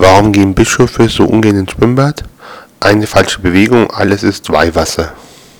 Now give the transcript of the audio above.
Warum gehen Bischöfe so ungern ins Schwimmbad? Eine falsche Bewegung, alles ist Weihwasser.